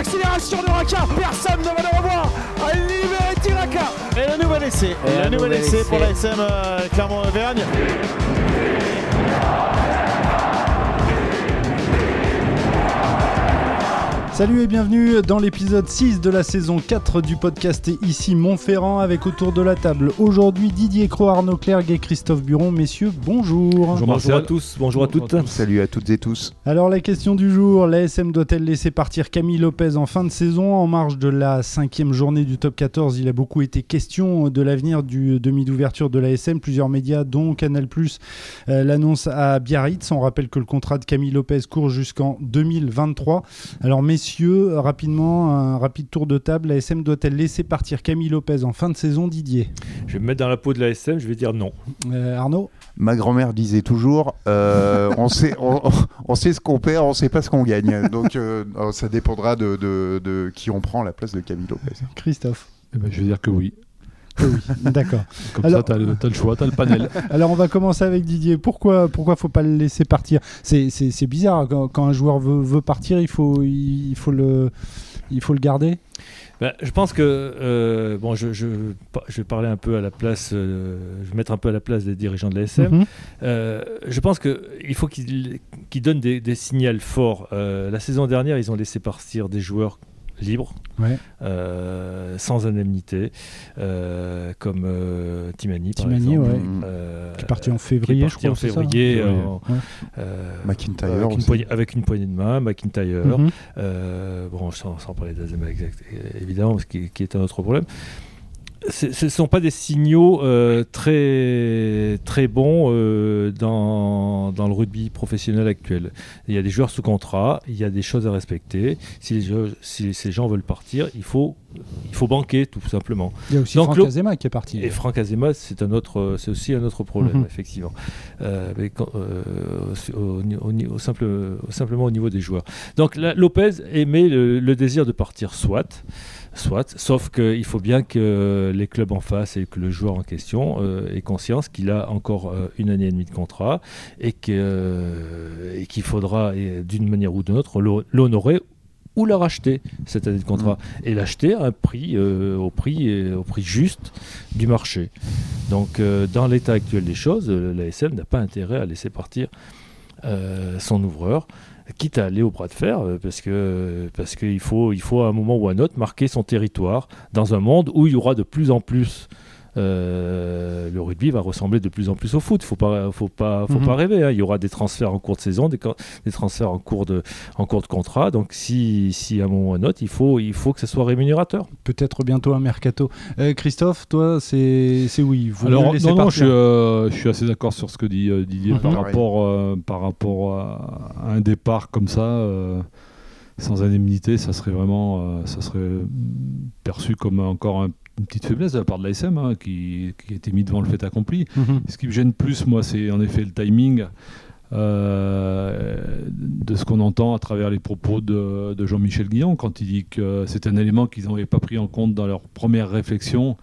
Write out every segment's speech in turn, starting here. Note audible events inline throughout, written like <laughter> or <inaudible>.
l'accélération de Raka. Personne ne va le revoir. À libérer Tiraka. Et le nouvel essai. Et le nouvel essai. pour la SM euh, Clermont-Auvergne. Salut et bienvenue dans l'épisode 6 de la saison 4 du podcast et ici Montferrand avec autour de la table aujourd'hui Didier Cro, Arnaud Clergue et Christophe Buron. Messieurs, bonjour. Bonjour, à tous, bonjour à toutes. Salut à toutes et tous. Alors la question du jour, l'ASM doit-elle laisser partir Camille Lopez en fin de saison En marge de la cinquième journée du top 14, il a beaucoup été question de l'avenir du demi d'ouverture de l'ASM. Plusieurs médias, dont Canal+, euh, l'annonce à Biarritz. On rappelle que le contrat de Camille Lopez court jusqu'en 2023. Alors messieurs, rapidement, un rapide tour de table. L'ASM doit-elle laisser partir Camille Lopez en fin de saison Didier? Je vais me mettre dans la peau de la SM, je vais dire non. Euh, Arnaud? Ma grand-mère disait toujours euh, on, sait, on, on sait ce qu'on perd, on sait pas ce qu'on gagne. Donc euh, euh, ça dépendra de, de- de qui on prend à la place de Camille Lopez. Christophe? Eh ben, je vais dire que oui. Oui, d'accord. <laughs> Comme Alors- ça, tu as, le choix, tu as le panel. <laughs> Alors on va commencer avec Didier. Pourquoi pourquoi faut pas le laisser partir? C'est- bizarre quand, quand un joueur veut, veut partir, il faut il faut le il faut le garder? Ben, je pense que euh, bon, je, je, je vais parler un peu à la place, euh, je vais mettre un peu à la place des dirigeants de la SM. Mhm. Euh, je pense qu'il faut qu'ils qu'ils donnent des, des signaux forts. Euh, la saison dernière, ils ont laissé partir des joueurs Ouais. euh, sans indemnité, euh, comme euh, Timani, par Timani, exemple. ouais. Mm. Euh, Qui est parti en février, qui est parti je crois. en février, euh, Ouais. euh, McIntyre avec, une aussi. poignée, avec une poignée de main, McIntyre. Euh, bon, sans, sans parler d'Azema exact, évidemment, ce qui, qui est un autre problème. Ce ne sont pas des signaux euh, très, très bons euh, dans, dans le rugby professionnel actuel. Il y a des joueurs sous contrat, il y a des choses à respecter. Si, les joueurs- si ces gens veulent partir, il faut, il faut banquer, tout simplement. Il y a aussi Donc, Franck Azema qui est parti. Et Franck Azema, c'est un autre, c'est aussi un autre problème, effectivement. Euh, mais quand- euh, au, au- au- au simple, au- simplement au niveau des joueurs. Donc Lopez émet le, le désir de partir, soit, soit, sauf qu'il faut bien que les clubs en face et que le joueur en question euh, ait conscience qu'il a encore euh, une année et demie de contrat et euh, qu'il faudra, d'une manière ou d'une autre, l'ho- l'honorer ou la racheter cette année de contrat et l'acheter à un prix euh, au prix euh, au prix juste du marché. Donc euh, dans l'état actuel des choses, l'ASM n'a pas intérêt à laisser partir euh, son ouvreur, quitte à aller au bras de fer, parce que parce qu'il faut il faut à un moment ou à un autre marquer son territoire dans un monde où il y aura de plus en plus euh, le rugby va ressembler de plus en plus au foot. Faut pas, faut pas, faut Mhm. pas rêver. hein. Il y aura des transferts en cours de saison, des, transferts en cours de, en cours de contrat. Donc, si, si à un moment ou à un autre, il faut, il faut que ce soit rémunérateur. Peut-être bientôt un mercato. Euh, Christophe, toi, c'est c'est oui. Vous Alors, non, non, je partir. suis, euh, je suis assez d'accord sur ce que dit euh, Didier Mhm. par, rapport, euh, par rapport à, à un départ comme ça, euh, sans indemnité, ça serait vraiment euh, ça serait perçu comme encore un- une petite faiblesse de la part de l'ASM hein, qui, qui a été mis devant le fait accompli. Mhm. Ce qui me gêne plus, moi, c'est en effet le timing euh, de ce qu'on entend à travers les propos de, de Jean-Michel Guillon quand il dit que c'est un élément qu'ils n'avaient pas pris en compte dans leur première réflexion,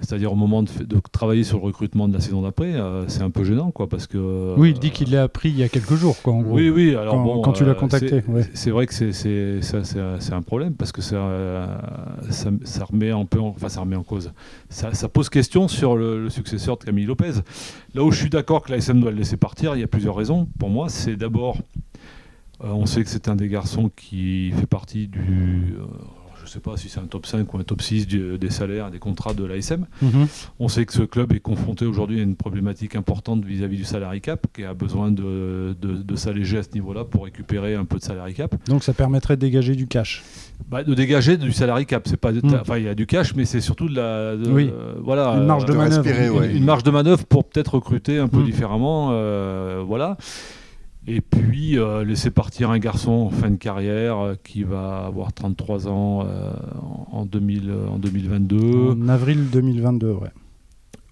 c'est-à-dire au moment de, travailler sur le recrutement de la saison d'après. euh, c'est un peu gênant, quoi, parce que. Oui, il dit qu'il l'a appris il y a quelques jours, quoi. En gros. Oui, oui, alors Quand- bon, quand tu l'as euh, contacté, c'est- ouais. Vrai que c'est un- problème parce que ça, euh, ça, ça remet un peu, en, enfin ça remet en cause. Ça, ça pose question sur le, le successeur de Camille Lopez. Là où je suis d'accord que l'ASM doit le laisser partir, il y a plusieurs raisons. Pour moi, c'est d'abord, euh, on sait que c'est un des garçons qui fait partie du, je sais pas si c'est un top 5 ou un top 6 du- des salaires, des contrats de l'ASM. Mhm. On sait que ce club est confronté aujourd'hui à une problématique importante vis-à-vis du salary cap, qui a besoin de, de, de s'alléger à ce niveau-là pour récupérer un peu de salary cap. Donc ça permettrait de dégager du cash. Bah, de dégager du salary cap, pas, Mm. enfin il y a du cash, mais c'est surtout de la, de- Oui. euh, voilà, Une marge de de manœuvre. respirer, une, ouais. une marge de manœuvre pour peut-être recruter un peu Mm. différemment, euh, voilà. Et puis euh, laisser partir un garçon en fin de carrière euh, qui va avoir 33 ans euh, en, 2000, euh, en 2022. En avril 2022, ouais.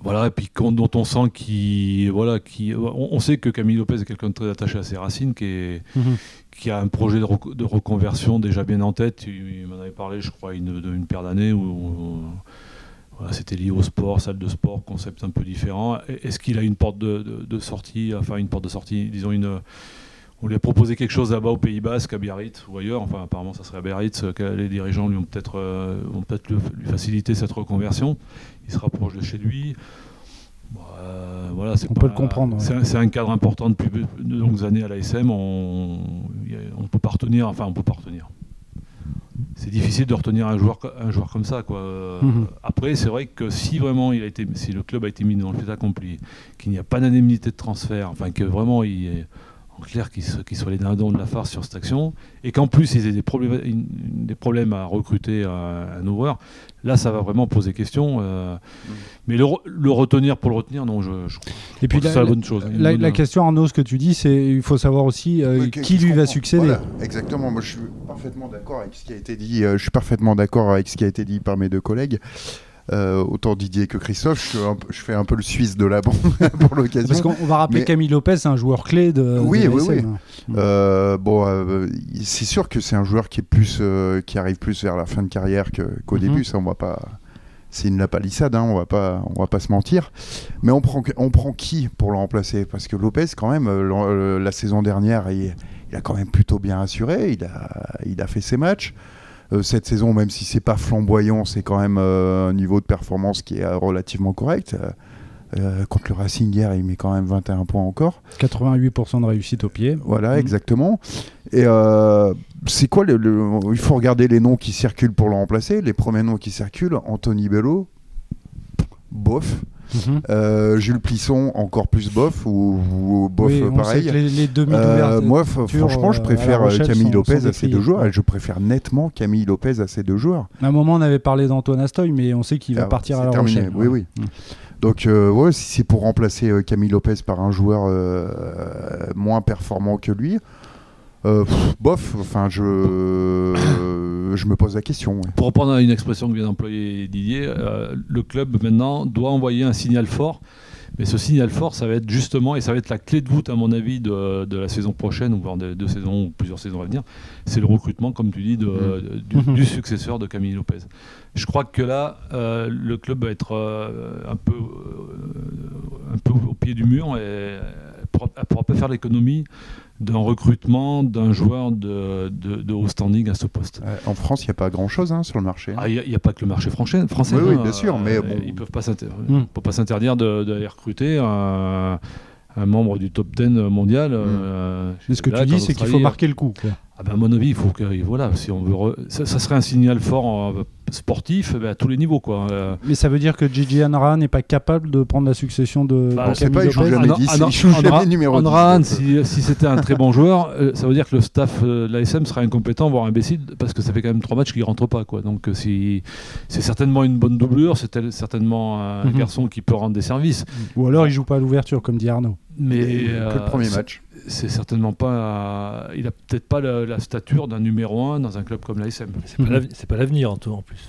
Voilà, et puis dont on sent qu'il. Voilà, qui, on, on sait que Camille Lopez est quelqu'un de très attaché à ses racines, qui, est, Mhm. qui a un projet de, rec- de reconversion déjà bien en tête. Il, il m'en avait parlé, je crois, une, une paire d'années où. où- voilà, c'était lié au sport, salle de sport, concept un peu différent. Est-ce qu'il a une porte de, de- de sortie, enfin une porte de sortie, disons une, on lui a proposé quelque chose là-bas au Pays Basque, à Biarritz ou ailleurs. Enfin, apparemment, ça serait à Biarritz. euh, que les dirigeants lui ont peut-être euh, vont peut-être le- lui faciliter cette reconversion. Il se rapproche de chez lui. Euh, voilà, On pas- peut le comprendre, ouais. C'est un, cadre important depuis de longues années à l'ASM. On ne peut pas retenir. Enfin, on peut pas. C'est difficile de retenir un joueur, co- un joueur comme ça. Quoi. Mhm. Après, c'est vrai que si vraiment il a été, si le club a été mis dans le fait accompli, qu'il n'y a pas d'indemnité de transfert, enfin que vraiment il est en clair qu'ils so- qu'ils soient les dindons de la farce sur cette action, et qu'en plus ils aient des problèmes, une- des problèmes à recruter un, un ouvreur, là ça va vraiment poser question. euh, Mais le, re- le retenir pour le retenir, non, je, je crois Et puis que la, c'est la bonne chose. la- la bonne- question, Arnaud, ce que tu dis, c'est il faut savoir aussi euh, qui lui va succéder. Voilà, exactement. Moi, je suis parfaitement d'accord avec ce qui a été dit. euh, je suis parfaitement d'accord avec ce qui a été dit par mes deux collègues. Euh, autant Didier que Christophe, je, un fais un peu le Suisse de la bande <laughs> pour l'occasion. Parce qu'on on va rappeler Mais- Camille Lopez, c'est un joueur clé de. Oui, de oui, l'ASM. Euh, bon, euh, c'est sûr que c'est un joueur qui est plus, qui arrive plus vers la fin de carrière qu'au Mhm. début. Ça, on va pas. C'est une lapalissade, hein, on va pas, on va pas se mentir. Mais on prend, on prend qui pour le remplacer? Parce que Lopez, quand même, la saison dernière, il, il a quand même plutôt bien assuré. Il a, il a fait ses matchs. Euh, cette saison, même si c'est pas flamboyant, c'est quand même euh, un niveau de performance qui est euh, relativement correct. Euh, contre le Racing hier, il met quand même 21 points encore. 88% de réussite au pied. Voilà, Mhm. exactement. Et euh, c'est quoi le, le- Il faut regarder les noms qui circulent pour le remplacer. Les premiers noms qui circulent Anthony Bello, bof. Mhm. Euh, Jules Plisson, encore plus bof, ou, ou bof Oui, pareil. les, les Euh, moi, franchement, je euh, préfère Camille Lopez sont à ces deux joueurs. Je préfère nettement Camille Lopez à ces deux joueurs. À un moment, on avait parlé d'Antoine Astoy, mais on sait qu'il va Ah, partir à La terminé, Rochelle. Oui, oui. Mm. Donc, euh, ouais, si c'est pour remplacer euh, Camille Lopez par un joueur euh, moins performant que lui, euh, pff, bof, enfin, je, euh, <coughs> je me pose la question. ouais. Pour reprendre une expression que vient d'employer Didier, euh, le club maintenant doit envoyer un signal fort. Mais ce signal fort, ça va être justement, et ça va être la clé de voûte, à mon avis, de, de la saison prochaine, ou de deux saisons, ou plusieurs saisons à venir, c'est le recrutement, comme tu dis, de- de- du, du successeur de Camille Lopez. Je crois que là, euh, le club va être euh, un, peu, euh, un peu au pied du mur et ne pourra pas faire l'économie d'un recrutement d'un joueur de, de- de haut standing à ce poste. Euh, en France, il n'y a pas grand-chose hein, sur le marché. Ah, Il n'y a, pas que le marché français. français Oui, oui, hein, bien sûr, mais euh, bon. Ils ne peuvent pas s'inter- peut pas s'interdire de- d'aller recruter un, un membre du top 10 mondial. euh, Mais ce que là, tu dis, c'est qu'il faut marquer le coup. quoi. Ah ben, à mon avis, il faut que voilà, si on veut, re- ça, ça serait un signal fort euh, sportif eh ben, à tous les niveaux, quoi. Euh, Mais ça veut dire que Gigi Anra n'est pas capable de prendre la succession de, Bah, sait Camille pas, il joue jamais Anra- 10, Anra- il joue Anra- jamais numéro 10. Anrahan, donc, si, si c'était un très bon joueur, euh, ça veut dire que le staff euh, de l'ASM sera incompétent, voire imbécile, parce que ça fait quand même trois matchs qu'il ne rentre pas. Quoi. Donc si, c'est certainement une bonne doublure, c'est certainement un Mhm. garçon qui peut rendre des services. Ou alors il joue pas à l'ouverture, comme dit Arnaud. Mais que euh, le premier match. C'est certainement pas. euh, il a peut-être pas la, la stature d'un numéro un dans un club comme l'ASM. C'est pas l'avenir- c'est pas l'avenir en tout en plus.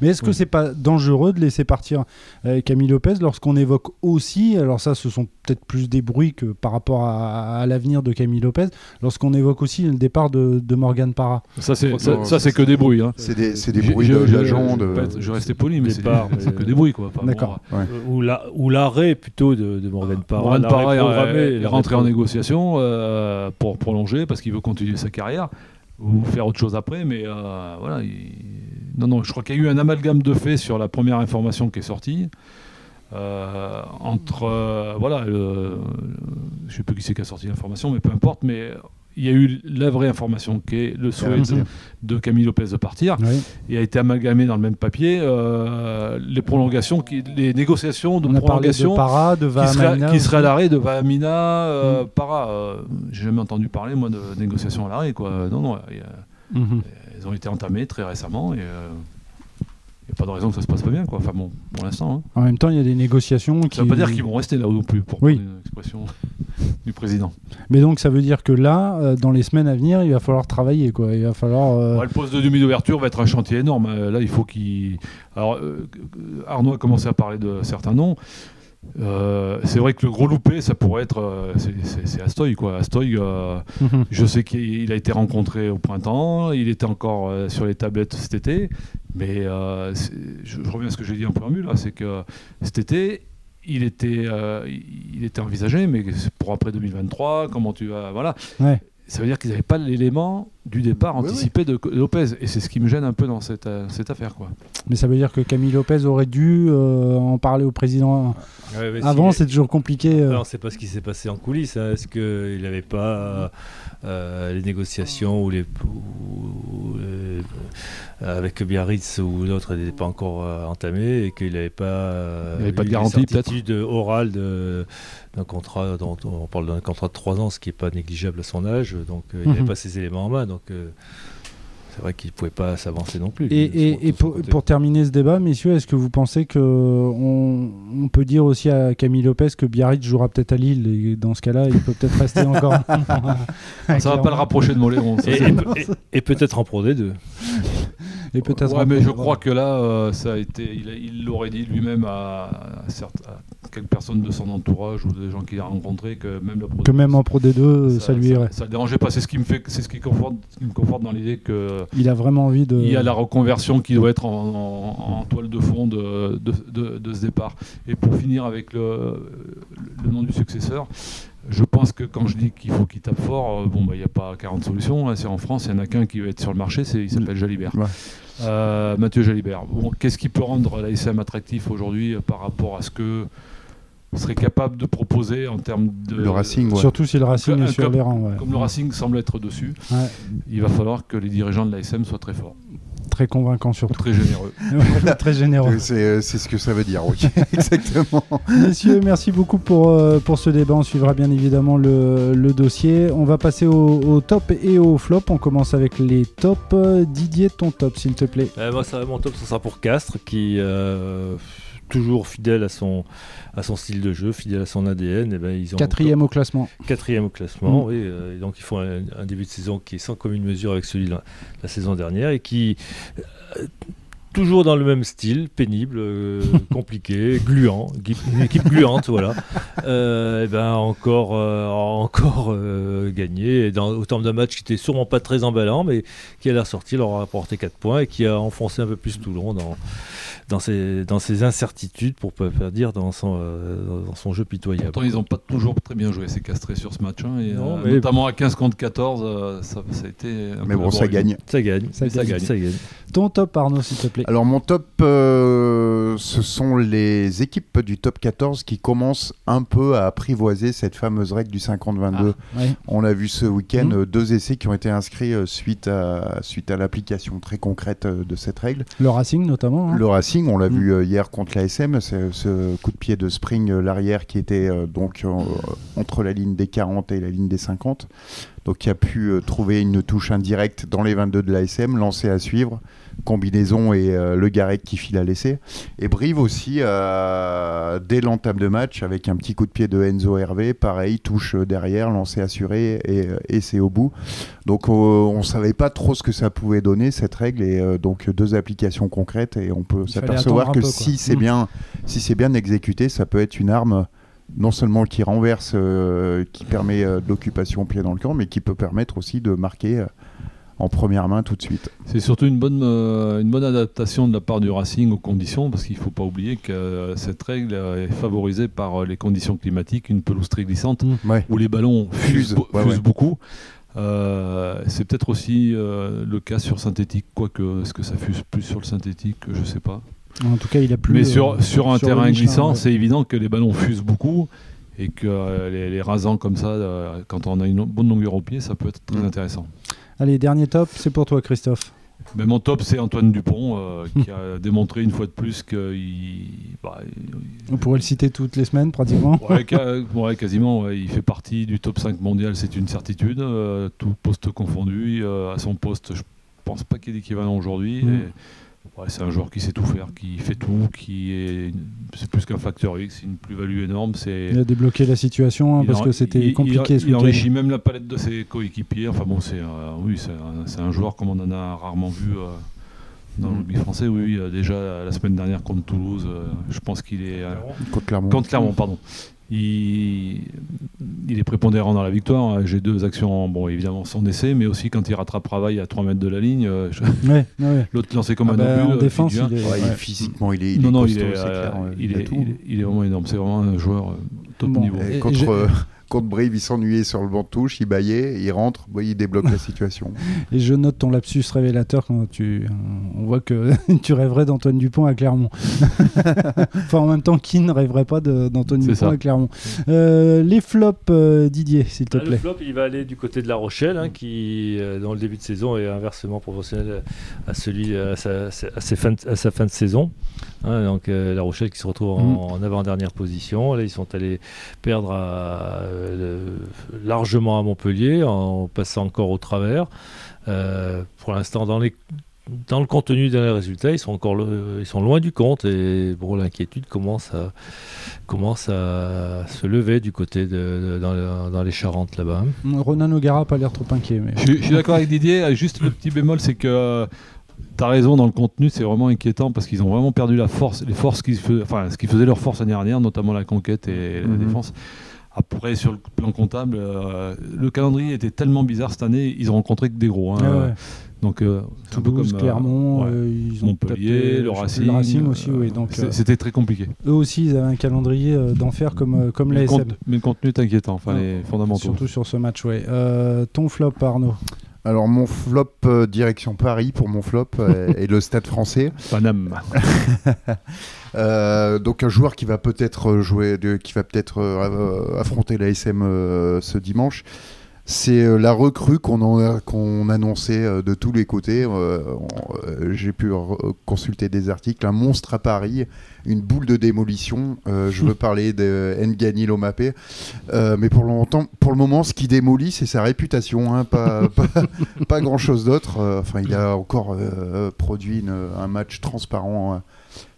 Mais est-ce que Oui. c'est pas dangereux de laisser partir euh, Camille Lopez lorsqu'on évoque aussi, alors ça ce sont peut-être plus des bruits que par rapport à, à l'avenir de Camille Lopez, lorsqu'on évoque aussi le départ de, de Morgan Parra? Ça, c'est, ça, ça, c'est que des bruits. Hein. C'est des, c'est des J'ai- bruits j'ai- de- d'agents. je, De... restais poli, mais c'est, mais- que des bruits. Quoi. Enfin, D'accord. Ouais. Euh, Ou la- ou l'arrêt plutôt de, de Morgan Parra. Morgan Parra est- rentré en pro- euh, pour prolonger parce qu'il veut continuer sa carrière ou faire autre chose après. Mais euh, voilà, il- non, non, je crois qu'il y a eu un amalgame de faits sur la première information qui est sortie. euh, entre voilà, le- je sais plus qui c'est qui a sorti l'information, mais peu importe. Mais il y a eu la vraie information qui est le souhait de, de Camille Lopez de partir Oui. et a été amalgamé dans le même papier euh, les prolongations, qui, les négociations de On parlé de prolongation Parra, de qui serait à l'arrêt de Vahamina, euh, Mm. Para. euh, J'ai jamais entendu parler, moi, de négociations à l'arrêt. quoi. Non, non, il y a- elles ont été entamées très récemment et n'y a pas de raison que ça se passe pas bien. Quoi. Enfin bon, pour l'instant. hein. En même temps, il y a des négociations qui. Ça veut pas dire qu'ils vont rester là non plus, pour Oui. prendre une expression du président. Mais donc ça veut dire que là, euh, dans les semaines à venir, il va falloir travailler, quoi. Il va falloir. euh, Ouais, le poste de demi d'ouverture va être un chantier énorme. Euh, Là, il faut qu'il. Alors, euh, Arnaud a commencé à parler de certains noms. Euh, c'est vrai que le gros loupé, ça pourrait être. euh, c'est- Astoy, quoi. Astoy, euh, mhm. je sais qu'il a été rencontré au printemps, il était encore euh, sur les tablettes cet été, mais je, je reviens à ce que j'ai dit en préambule, là, c'est que cet été, il était, il était envisagé, mais pour après 2023, comment tu vas. Voilà. Ouais. Ça veut dire qu'ils n'avaient pas l'élément du départ Oui, anticipé de Lopez. Et c'est ce qui me gêne un peu dans cette, euh, cette affaire. Quoi. Mais ça veut dire que Camille Lopez aurait dû euh, en parler au président Ouais, mais avant, si- c'est toujours compliqué. euh. Alors, c'est pas ce qui s'est passé en coulisses. hein. Est-ce qu'il n'avait pas euh, les négociations ou les, ou, euh, avec Biarritz ou d'autres n'étaient pas encore euh, entamées et qu'il n'avait pas, Il avait pas de garantie, peut-être de- d'un contrat. dont on parle d'un contrat de 3 ans, ce qui n'est pas négligeable à son âge. Donc, il n'avait Mhm. pas ces éléments en main. Donc, c'est vrai qu'il ne pouvait pas s'avancer non plus. Et, pour, terminer ce débat, messieurs, est-ce que vous pensez que on, on peut dire aussi à Camille Lopez que Biarritz jouera peut-être à Lille et dans ce cas-là, il peut peut-être rester encore? <laughs> Ça va pas le rapprocher de Moléron. et peut-être en Pro D2. <laughs> Et peut-être. Ouais, un mais je crois que là, euh, ça a été, il l'aurait dit lui-même à, à certes- à quelques personnes de son entourage ou des gens qu'il a rencontrés que même le que même en Pro D2, ça, lui irait. Ça, le dérangeait pas. C'est ce qui me fait, c'est ce qui conforte, qui me conforte dans l'idée que Il a vraiment envie de. il y a la reconversion qui doit être en, en- en toile de fond de, de, de- de ce départ. Et pour finir avec le, le nom du successeur, je pense que quand je dis qu'il faut qu'il tape fort, euh, bon, bah, il n'y a pas 40 solutions. hein. C'est en France, il n'y en a qu'un qui va être sur le marché, c'est, il s'appelle Jalibert. Ouais. Euh, Mathieu Jalibert. Bon, qu'est-ce qui peut rendre l'ASM attractif aujourd'hui euh, par rapport à ce que serait capable de proposer en termes de. Le Racing, ouais. Surtout si le Racing est sur club les rangs. ouais. Comme le Racing semble être dessus, Ouais. il va falloir que les dirigeants de l'ASM soient très forts, Très convaincant ou surtout. très généreux. <laughs> très généreux. C'est c'est ce que ça veut dire, oui. <laughs> Exactement. Messieurs, merci beaucoup pour, euh, pour ce débat. On suivra bien évidemment le, le dossier. On va passer au, au top et au flop. On commence avec les tops. Euh, Didier, ton top, s'il te plaît. Euh, moi, ça, mon top, ce sera pour Castres, qui euh, toujours fidèle à son, à son style de jeu, fidèle à son ADN. Et ben, ils ont Quatrième au classement. quatrième au classement, Mm. oui, euh, et donc ils font un, un début de saison qui est sans commune mesure avec celui de la, la saison dernière et qui euh, toujours dans le même style, pénible, euh, <laughs> compliqué, gluant, une équipe gluante, voilà. Euh, et ben encore, euh, encore euh, gagné et dans autant de matchs qui étaient sûrement pas très emballants, mais qui à la sortie leur a apporté 4 points et qui a enfoncé un peu plus Toulon dans dans ses, dans ses incertitudes, pour pas faire dire, dans son, euh, dans son jeu pitoyable. Pourtant, ils n'ont pas toujours très bien joué, ces castrés sur ce match. hein, et, Non, euh, mais- Notamment à 15 contre 14, euh, ça, ça a été. un Mais peu bon, ça gagne. Ça gagne, Ça ça gagne. gagne, ça gagne. Ton top, Arnaud, s'il te plaît. Alors mon top, euh, ce sont les équipes du top 14 qui commencent un peu à apprivoiser cette fameuse règle du 50-22. Ouais. On a vu ce week-end euh, deux essais qui ont été inscrits euh, suite à, suite à l'application très concrète euh, de cette règle. Le Racing notamment. hein. Le Racing, on l'a Mhm. vu hier contre l'ASM, c'est ce coup de pied de Spring, l'arrière qui était euh, donc euh, entre la ligne des 40 et la ligne des 50. Donc qui a pu trouver une touche indirecte dans les 22 de l'ASM, lancé à suivre, combinaison et euh, le Garec qui file à l'essai. Et Brive aussi, euh, dès l'entame de match, avec un petit coup de pied de Enzo Hervé, pareil, touche euh, derrière, lancé assuré et, et c'est au bout. Donc on savait pas trop ce que ça pouvait donner cette règle et donc deux applications concrètes et on peut s'apercevoir que peu, si c'est Mm. bien si bien exécuté, ça peut être une arme non seulement qui renverse, euh, qui permet euh, de l'occupation au pied dans le camp, mais qui peut permettre aussi de marquer euh, en première main tout de suite. C'est surtout une bonne, euh, une bonne adaptation de la part du Racing aux conditions, parce qu'il ne faut pas oublier que euh, cette règle euh, est favorisée par euh, les conditions climatiques, une pelouse très glissante, Ouais. où les ballons fusent, Fusent, bo- ouais, fusent ouais. beaucoup. Euh, c'est peut-être aussi euh, le cas sur synthétique, quoique est-ce que ça fuse plus sur le synthétique, je ne sais pas. En tout cas, il a plus. Mais euh, sur, sur un sur terrain Michelin, glissant, ouais. c'est évident que les ballons fusent beaucoup et que euh, les, les rasants comme ça, euh, quand on a une bonne longueur au pied, ça peut être très Mm. intéressant. Allez, dernier top, c'est pour toi, Christophe. Mais mon top, c'est Antoine Dupont, euh, <laughs> qui a démontré une fois de plus qu'il. bah, On pourrait le citer toutes les semaines, pratiquement. ouais, ca- ouais, quasiment, ouais, il fait partie du top 5 mondial, c'est une certitude, euh, tout poste confondu. euh, à son poste, je pense pas qu'il y ait d'équivalent aujourd'hui. Mm. et, ouais, c'est un joueur qui sait tout faire, qui fait tout, qui est. C'est plus qu'un facteur X, c'est une plus-value énorme. C'est. Il a débloqué la situation hein, parce en- que c'était il- compliqué il, ce il enrichit même la palette de ses coéquipiers. Enfin bon, c'est euh, oui, c'est un, c'est un joueur comme on en a rarement vu euh, Dans le rugby français, oui, oui, euh, déjà la semaine dernière contre Toulouse, euh, je pense qu'il est. euh, Contre Clermont. contre Clermont, pardon. Il, il est prépondérant dans la victoire. J'ai deux actions, bon, évidemment, son essai, mais aussi quand il rattrape travail à 3 mètres de la ligne. euh, je- Ouais, ouais. L'autre lancé comme Ah un bah, obus. en euh, défense, il est, Ouais, il- ouais. physiquement, il est, il non, est non, costaud, il est, c'est clair. il, a est, tout. il est- il est vraiment énorme. C'est vraiment un joueur euh, top Bon, niveau. Et Et contre, j'ai- contre Brive, il s'ennuyait sur le banc de touche, il baillait, il rentre, il débloque la <laughs> situation. Et je note ton lapsus révélateur quand tu. On voit que <laughs> tu rêverais d'Antoine Dupont à Clermont. <laughs> enfin, en même temps, qui ne rêverait pas de- d'Antoine Dupont ça. à Clermont Euh, Les flops, euh, Didier, s'il te Ah, le plaît. flop, il va aller du côté de La Rochelle, hein, qui, euh, dans le début de saison, est inversement proportionnel à, celui, à, sa, à ses fins de- à sa fin de saison. Hein, donc euh, La Rochelle qui se retrouve Mhm. en, en avant-dernière position. Là, ils sont allés perdre à, euh, largement à Montpellier en passant encore au travers. Euh, pour l'instant, dans les dans le contenu des résultats, ils sont encore le- ils sont loin du compte et bon, l'inquiétude commence à commence à se lever du côté de, de- dans, le- dans les Charentes là-bas. Ronan O'Gara n'a pas l'air trop inquiet. Mais... Je, suis- je suis d'accord avec Didier. Juste le petit bémol, c'est que tu as raison dans le contenu, c'est vraiment inquiétant parce qu'ils ont vraiment perdu la force, les forces qui, faisaient- enfin, ce qui faisait leur force l'année dernière, notamment la conquête et la Mhm. défense. Après, sur le plan comptable, euh, le calendrier était tellement bizarre cette année, ils ont rencontré que des gros. hein. Ah ouais. Donc, euh, un peu comme, euh, Clermont, ouais. euh, ils ont Montpellier, le Racing. le Racing aussi, oui. Donc, C'était très compliqué. eux aussi, ils avaient un calendrier d'enfer comme, comme Mais le, l'ASM. compte- mais le contenu est inquiétant, enfin, Ouais. les fondamentaux. Surtout sur ce match. Euh, ton flop, Arnaud? Alors, mon flop, euh, direction Paris pour mon flop, euh, <laughs> et le stade français. Paname. <laughs> Euh, donc un joueur qui va peut-être euh, jouer, de- qui va peut-être euh, affronter la SM euh, ce dimanche. C'est euh, la recrue qu'on annonçait euh, de tous les côtés. Euh, J'ai pu consulter des articles. Un monstre à Paris, une boule de démolition. Je veux <laughs> parler de Ngani Lomapé. Mais pour, longtemps, pour le moment, ce qui démolit, c'est sa réputation. hein, pas, <laughs> pas, pas grand-chose d'autre. Enfin, il a encore produit une- un match transparent euh,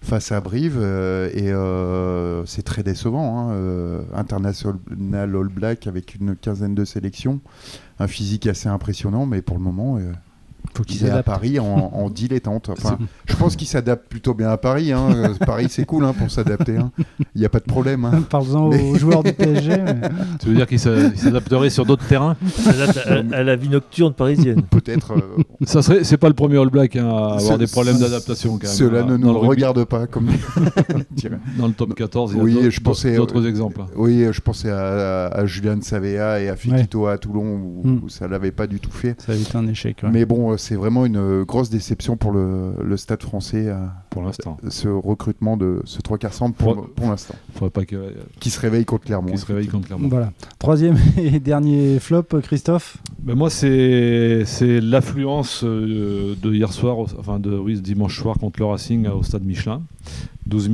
face à Brive euh, et euh, c'est très décevant. hein, euh, international All Black avec une quinzaine de sélections, un physique assez impressionnant, mais pour le moment, Faut qu'ils il est à. Paris en, en dilettante. Enfin, <laughs> je pense qu'il s'adapte plutôt bien à Paris. hein. <laughs> Paris, c'est cool hein, pour s'adapter. hein. Il n'y a pas de problème. hein. Parle-en Mais- aux joueurs du PSG. <laughs> mais- Tu veux dire qu'ils s'a- ils s'adapteraient sur d'autres terrains à, à la vie nocturne parisienne. Peut-être. euh, Ça serait, c'est pas le premier All Black hein, à avoir des problèmes d'adaptation. Cela hein, ne nous regarde pas comme. Dans le top 14, il y a Oui, d'autres- je pensais, d'autres euh, exemples. Oui, je pensais à, à, à Julian Savea et à Fikito à Toulon où, Mm. où ça l'avait pas du tout fait. Ça a été un échec. ouais. Mais bon, euh, c'est vraiment une euh, grosse déception pour le, le stade français, euh, Pour l'instant. ce recrutement de ce 3 quarts centre pour, Pour- pour l'instant. Faudrait pas que- euh, Qui se réveille contre Clermont. qu'ils se réveillent contre Clermont. Voilà. Troisième <laughs> et dernier flop, Christophe. Ben moi, c'est c'est l'affluence de hier soir, enfin de oui, ce dimanche soir contre le Racing au stade Michelin. 12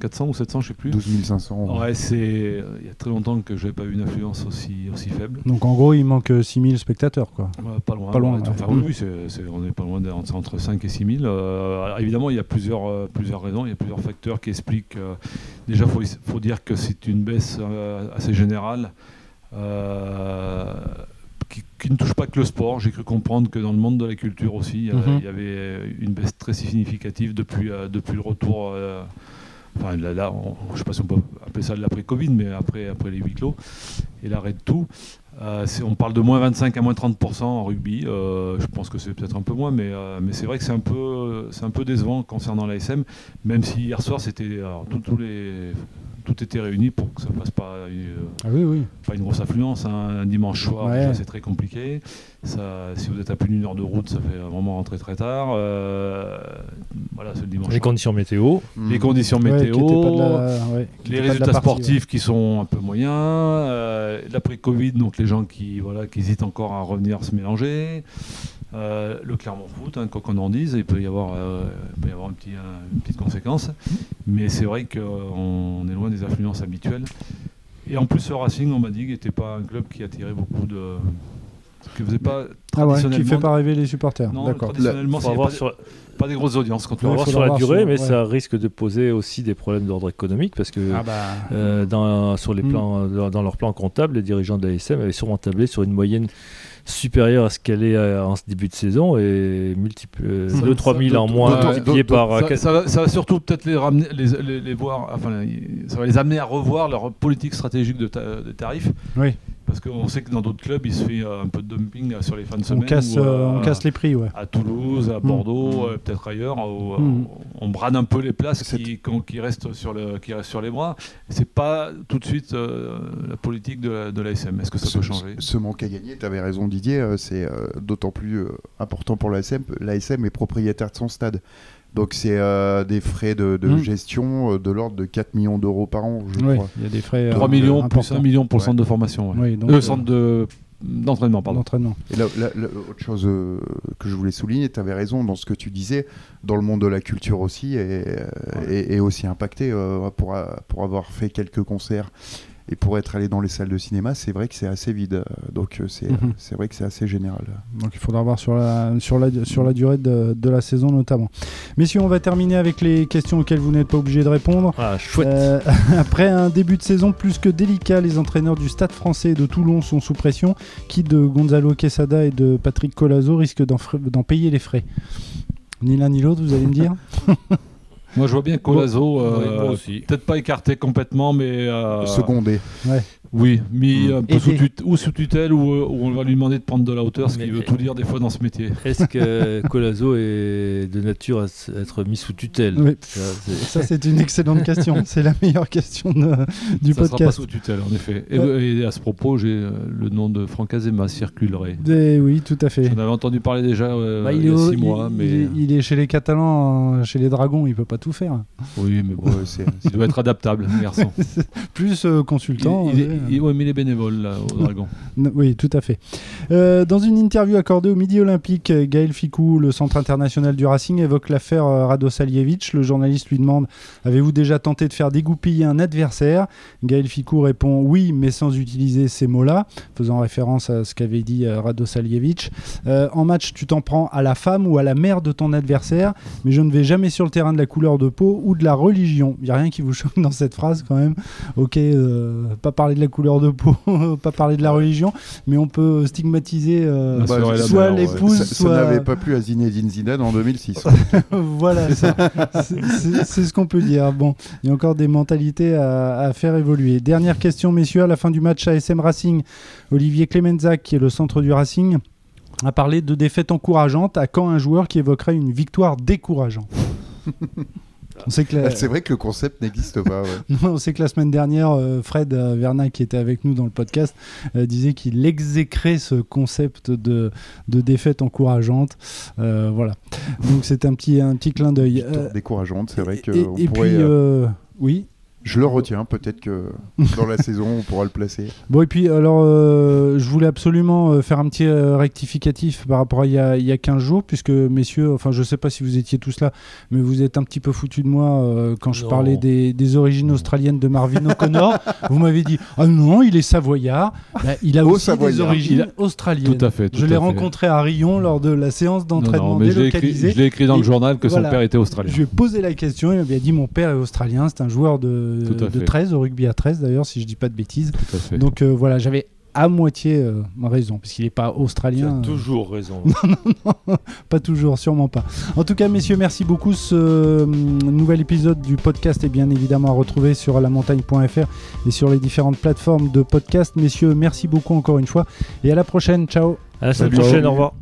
400 ou 700, je sais plus. 12 500. Ouais, c'est euh, il y a très longtemps que je n'avais pas vu une affluence aussi, aussi faible. Donc en gros, il manque euh, 6000 spectateurs. Quoi. Ouais, pas loin. Pas loin, ouais. ouais. Enfin, oui, oui, c'est- c'est- on n'est pas loin d'être entre 5 et 6 000. Euh, alors, évidemment, il y a plusieurs, euh, plusieurs raisons, il y a plusieurs facteurs qui expliquent. euh, déjà, il faut, faut dire que c'est une baisse euh, assez générale. Euh, qui, qui ne touche pas que le sport. J'ai cru comprendre que dans le monde de la culture aussi, il y avait, Mhm. il y avait une baisse très significative depuis, euh, depuis le retour. euh, enfin, là, là, on- je ne sais pas si on peut appeler ça de l'après-Covid, mais après, après les huis clos et l'arrêt de tout. Euh, on parle de moins 25 à moins 30% en rugby. Euh, je pense que c'est peut-être un peu moins, mais, euh, mais c'est vrai que c'est un, peu, un peu décevant concernant l'ASM, même si hier soir, c'était, tous les, tout était réuni pour que ça ne fasse pas une, Ah oui, oui. pas une grosse affluence. hein. Un dimanche soir, Ouais. c'est très compliqué. Ça, si vous êtes à plus d'une heure de route, ça fait vraiment rentrer très tard. Euh, voilà, c'est le dimanche Les soir. conditions météo. Les conditions Ouais, météo, qui était pas de la- ouais, qui les était pas de la résultats partie, sportifs qui sont un peu moyens, euh, l'après-Covid, donc les gens qui, voilà, qui hésitent encore à revenir se mélanger, euh, le Clermont Foot, hein, quoi qu'on en dise, il peut y avoir, euh, peut y avoir un petit, un- une petite conséquence, mais c'est vrai qu'on est loin des affluences habituelles. Et en plus, ce Racing, on m'a dit, n'était pas un club qui attirait beaucoup de, qui faisait pas Ah ouais, qui fait pas rêver les supporters. Non, traditionnellement, c'est avoir pas, sur, pas des grosses audiences quand on avoir faudra sur la voir durée, sur- mais ouais. ça risque de poser aussi des problèmes d'ordre économique parce que Ah bah. euh, dans, sur les Mm. plans, dans, dans leur plan comptable, les dirigeants de l'ASM avaient sûrement tablé sur une moyenne supérieure à ce qu'elle est euh, en ce début de saison et multiple, euh, Ça- 2-3 ça- 000 en moins multiplié par euh, ça, va, ça va surtout peut-être les ramener, les, les- les voir, enfin, ça va les amener à revoir leur politique stratégique de, ta- de tarifs. Oui. Parce qu'on sait que dans d'autres clubs, il se fait euh, un peu de dumping euh, sur les fins de On semaine. casse, euh, euh, on casse les prix, ouais. À Toulouse, à Bordeaux, euh, peut-être ailleurs, où, euh, Mm. on brade un peu les places qui, restent sur le, qui restent sur les bras. C'est pas tout de suite euh, la politique de, la- de l'ASM. Est-ce que ça ce, peut changer? ce manque à gagner, tu avais raison Didier, c'est euh, d'autant plus euh, important pour l'ASM. L'ASM est propriétaire de son stade. Donc c'est euh, des frais de, de Mm. gestion euh, de l'ordre de 4 millions d'euros par an, je Oui, crois. il y a des frais. 3 euh, millions plus importants. 1 million pour le Ouais. centre de formation. ouais. Oui, donc, Euh, euh, centre de, d'entraînement, pardon. d'entraînement. Et là, là- là, autre chose euh, que je voulais souligner, tu avais raison dans ce que tu disais, dans le monde de la culture aussi, et, euh, et- et aussi impacté euh, pour, pour avoir fait quelques concerts et pour être allé dans les salles de cinéma, c'est vrai que c'est assez vide. Donc euh, c'est c'est vrai que c'est assez général. Donc il faudra voir sur la, sur la, sur la durée de, de la saison notamment. Messieurs, on va terminer avec les questions auxquelles vous n'êtes pas obligés de répondre. Ah, chouette. Euh, <laughs> après un début de saison plus que délicat, les entraîneurs du Stade français et de Toulon sont sous pression. Qui de Gonzalo Quesada et de Patrick Colazo fr- d'en payer les frais? Ni l'un ni l'autre, vous allez me dire? <laughs> Moi, je vois bien Colazo, euh, Oui, peut-être pas écarté complètement, mais euh, Secondé. oui, mis un peu sous tut- ou sous tutelle, ou, euh, ou on va lui demander de prendre de la hauteur, ce qui veut tout dire des fois dans ce métier. Est-ce que <laughs> Colazo est de nature à être mis sous tutelle? Oui. Ça, c'est- Ça, une excellente question. C'est la meilleure question de- du ça sera pas podcast. sous tutelle, en effet. Et, Ouais. et à ce propos, j'ai euh, le nom de Franck Azema circulerait. Eh oui, tout à fait. J'en avais entendu parler déjà euh, Bah, il il, y a six il- mois, il mais est, il est chez les Catalans, euh, chez les Dragons, il peut pas tout faire. oui, mais bon, c'est- il doit être adaptable, le garçon. <laughs> Plus euh, consultant. il, euh, il- ouais, mais il est bénévole là, au Dragon. Oui, tout à fait. Euh, dans une interview accordée au Midi Olympique, Gaël Ficou, le centre international du Racing, évoque l'affaire Radosalievich. Le journaliste lui demande Avez-vous déjà tenté de faire dégoupiller un adversaire? Gaël Ficou répond Oui, mais sans utiliser ces mots-là, faisant référence à ce qu'avait dit Radosalievich. Euh, en match, tu t'en prends à la femme ou à la mère de ton adversaire, mais je ne vais jamais sur le terrain de la couleur de peau ou de la religion. Il n'y a rien qui vous choque dans cette phrase quand même. Ok, euh, pas parler de la couleur de peau, <laughs> pas parler de la religion, mais on peut stigmatiser euh, la soit l'épouse, ça, n'avait pas plu à Zinedine Zidane en 2006. <laughs> voilà, ça. C'est- c'est c'est ce qu'on peut dire. Bon, il y a encore des mentalités à, à faire évoluer. Dernière question, messieurs, à la fin du match ASM Racing, Olivier Clemenzac, qui est le centre du Racing, a parlé de défaite encourageante. À quand un joueur qui évoquerait une victoire décourageante? <laughs> On sait que la- c'est vrai que le concept n'existe pas. ouais. <laughs> Non, on sait que la semaine dernière, euh, Fred euh, Verna, qui était avec nous dans le podcast, euh, disait qu'il exécrait ce concept de, de défaite encourageante. Euh, voilà. Donc c'est un petit, un petit clin d'œil. Euh, décourageante, c'est vrai que et, on et pourrait, puis, oui. Je le retiens. Peut-être que dans la <laughs> saison, on pourra le placer. Bon, et puis, alors, euh, je voulais absolument euh, faire un petit euh, rectificatif par rapport à il y, a, il y a 15 jours, puisque, messieurs, enfin, je sais pas si vous étiez tous là, mais vous êtes un petit peu foutus de moi euh, quand je Non. parlais des, des origines australiennes de Marvin O'Connor. <laughs> vous m'avez dit, ah non, il est savoyard. Bah, il a Au aussi Savoyard. des origines australiennes. Tout à fait. tout je l'ai rencontré à Rion lors de la séance d'entraînement mais je l'ai écrit, délocalisée. je l'ai écrit dans Et le journal que voilà. son père était australien. Je lui ai posé la question, il m'avait dit mon père est australien, c'est un joueur de, de fait. 13, au rugby à 13 d'ailleurs, si je dis pas de bêtises. Tout à fait. Donc euh, voilà, j'avais à moitié euh, raison, parce qu'il n'est pas Tu as australien. euh, toujours raison. <laughs> <laughs> pas toujours, sûrement pas. En tout cas, messieurs, merci beaucoup. Ce nouvel épisode du podcast est bien évidemment à retrouver sur lamontagne.fr et sur les différentes plateformes de podcast. Messieurs, merci beaucoup encore une fois et à la prochaine. Ciao À la prochaine, au revoir.